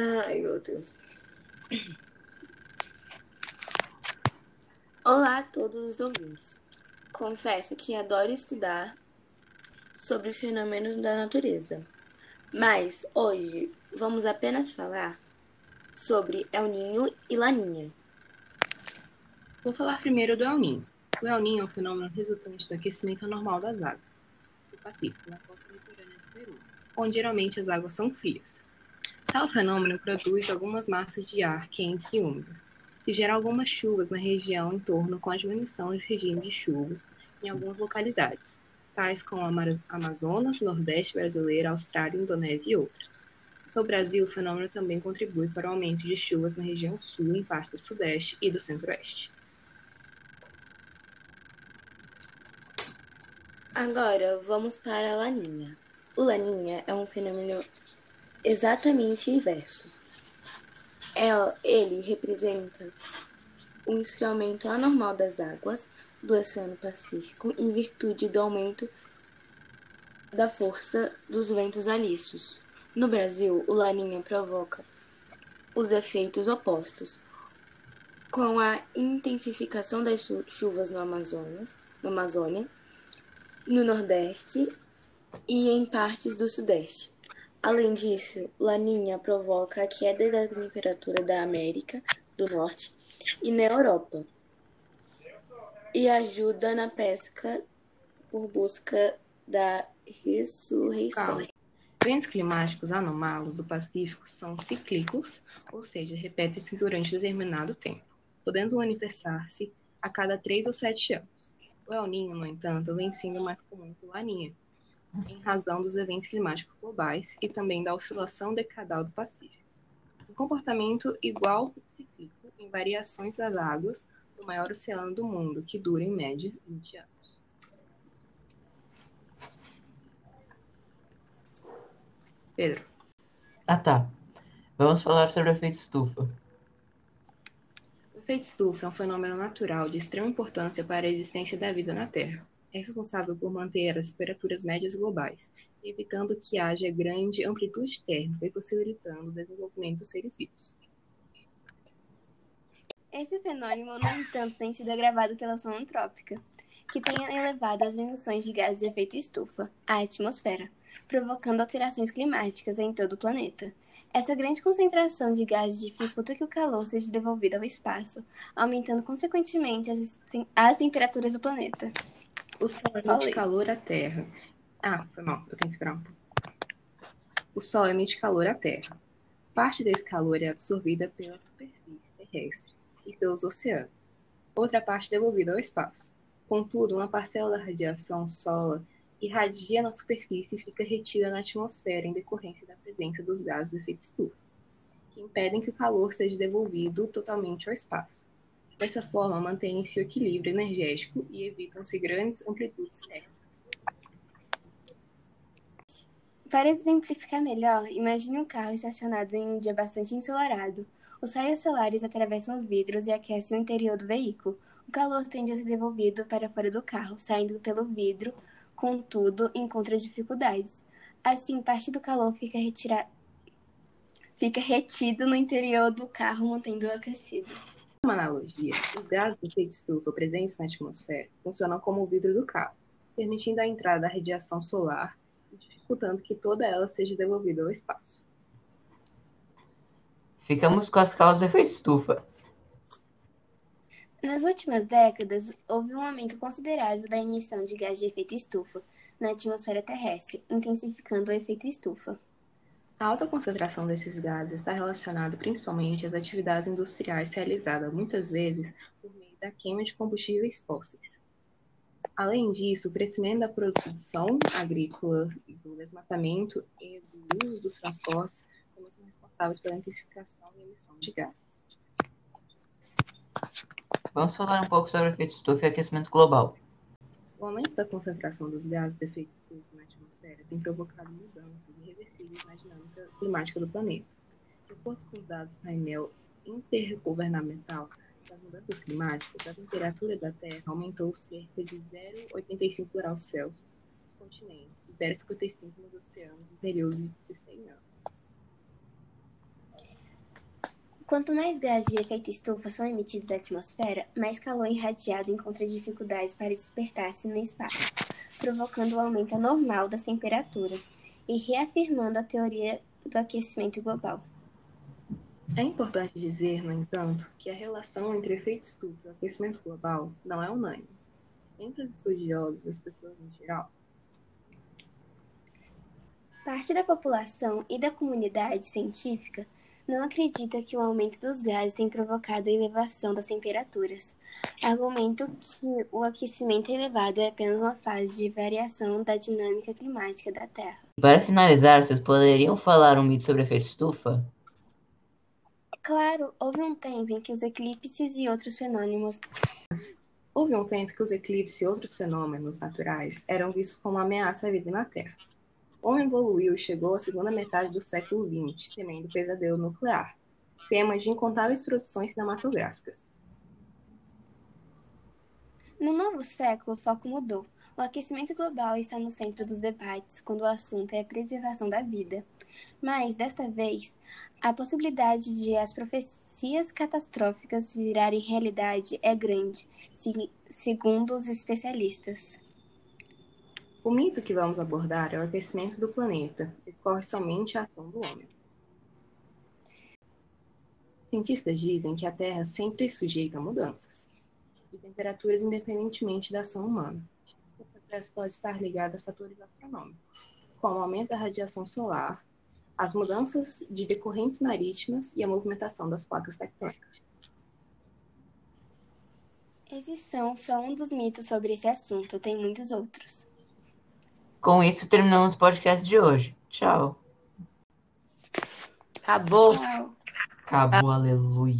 Ai, meu Deus. Olá a todos os ouvintes. Confesso que adoro estudar sobre os fenômenos da natureza. Mas hoje vamos apenas falar sobre El Ninho e Laninha. Vou falar primeiro do El Ninho. O El Ninho é um fenômeno resultante do aquecimento anormal das águas do Pacífico, na costa litorânea do Peru, onde geralmente as águas são frias. Tal fenômeno produz algumas massas de ar quentes e úmidas, que geram algumas chuvas na região em torno com a diminuição de regime de chuvas em algumas localidades, tais como Amazonas, Nordeste brasileiro, Austrália, Indonésia e outras. No Brasil, o fenômeno também contribui para o aumento de chuvas na região sul, em parte do Sudeste e do Centro-Oeste. Agora vamos para a Laninha. O Laninha é um fenômeno exatamente inverso. É, ele representa um esfriamento anormal das águas do Oceano Pacífico em virtude do aumento da força dos ventos alícios. No Brasil, o Laninha provoca os efeitos opostos, com a intensificação das chuvas no Amazonas, na Amazônia no Nordeste e em partes do Sudeste. Além disso, Laninha provoca a queda da temperatura da América do Norte e na Europa e ajuda na pesca por busca da ressurreição. Eventos climáticos anômalos do Pacífico são cíclicos, ou seja, repetem-se durante determinado tempo, podendo manifestar-se a cada três ou sete anos. O El Niño, no entanto, vem sendo mais comum que o Laninha, em razão dos eventos climáticos globais e também da oscilação decadal do Pacífico. Um comportamento igual cíclico em variações das águas do maior oceano do mundo, que dura em média 20 anos. Pedro. Ah, tá. Vamos falar sobre o efeito estufa efeito estufa é um fenômeno natural de extrema importância para a existência da vida na Terra. É responsável por manter as temperaturas médias globais, evitando que haja grande amplitude térmica e possibilitando o desenvolvimento dos seres vivos. Esse fenômeno, no entanto, tem sido agravado pela ação antrópica, que tem elevado as emissões de gases de efeito estufa à atmosfera, provocando alterações climáticas em todo o planeta. Essa grande concentração de gases dificulta que o calor seja devolvido ao espaço, aumentando consequentemente as, as temperaturas do planeta. O Sol emite calor à Terra. Ah, foi mal, eu tenho que esperar um pouco. O Sol emite calor à Terra. Parte desse calor é absorvida pela superfície terrestre e pelos oceanos. Outra parte devolvida ao espaço. Contudo, uma parcela da radiação solar irradia na superfície e fica retida na atmosfera em decorrência da presença dos gases do efeito estufa, que impedem que o calor seja devolvido totalmente ao espaço. Dessa forma, mantém-se o equilíbrio energético e evitam-se grandes amplitudes térmicas. Para exemplificar melhor, imagine um carro estacionado em um dia bastante ensolarado. Os raios solares atravessam os vidros e aquecem o interior do veículo. O calor tende a ser devolvido para fora do carro, saindo pelo vidro contudo, encontra dificuldades. Assim, parte do calor fica, retirado, fica retido no interior do carro, mantendo-o aquecido. Uma analogia, os gases do efeito estufa presentes na atmosfera funcionam como o vidro do carro, permitindo a entrada da radiação solar e dificultando que toda ela seja devolvida ao espaço. Ficamos com as causas do efeito estufa. Nas últimas décadas, houve um aumento considerável da emissão de gás de efeito estufa na atmosfera terrestre, intensificando o efeito estufa. A alta concentração desses gases está relacionada principalmente às atividades industriais realizadas muitas vezes por meio da queima de combustíveis fósseis. Além disso, o crescimento da produção agrícola, do desmatamento e do uso dos transportes também são responsáveis pela intensificação e emissão de gases. Vamos falar um pouco sobre o efeito estufa e aquecimento global. O aumento da concentração dos gases de efeito estufa na atmosfera tem provocado mudanças irreversíveis na dinâmica climática do planeta. De acordo com os dados do painel intergovernamental das mudanças climáticas, a temperatura da Terra aumentou cerca de 0,85 graus Celsius nos continentes e 0,55 nos oceanos em período de 100 anos. Quanto mais gases de efeito estufa são emitidos à atmosfera, mais calor irradiado encontra dificuldades para dispersar-se no espaço, provocando o aumento anormal das temperaturas e reafirmando a teoria do aquecimento global. É importante dizer, no entanto, que a relação entre efeito estufa e aquecimento global não é unânime. Entre os estudiosos e as pessoas em geral, parte da população e da comunidade científica não acredita que o aumento dos gases tem provocado a elevação das temperaturas. Argumento que o aquecimento elevado é apenas uma fase de variação da dinâmica climática da Terra. Para finalizar, vocês poderiam falar um mito sobre efeito estufa? Claro, houve um tempo em que os eclipses e outros fenômenos Houve um tempo que os eclipses e outros fenômenos naturais eram vistos como uma ameaça à vida na Terra. O homem evoluiu e chegou à segunda metade do século XX, temendo pesadelo nuclear, tema de incontáveis produções cinematográficas. No novo século, o foco mudou. O aquecimento global está no centro dos debates quando o assunto é a preservação da vida. Mas, desta vez, a possibilidade de as profecias catastróficas virarem realidade é grande, segundo os especialistas. O mito que vamos abordar é o aquecimento do planeta, que ocorre somente à ação do homem. Cientistas dizem que a Terra sempre é sujeita a mudanças de temperaturas independentemente da ação humana. O processo pode estar ligado a fatores astronômicos, como o aumento da radiação solar, as mudanças de decorrentes marítimas e a movimentação das placas tectônicas. Esses são só um dos mitos sobre esse assunto, tem muitos outros. Com isso, terminamos o podcast de hoje. Tchau. Acabou. Acabou, aleluia.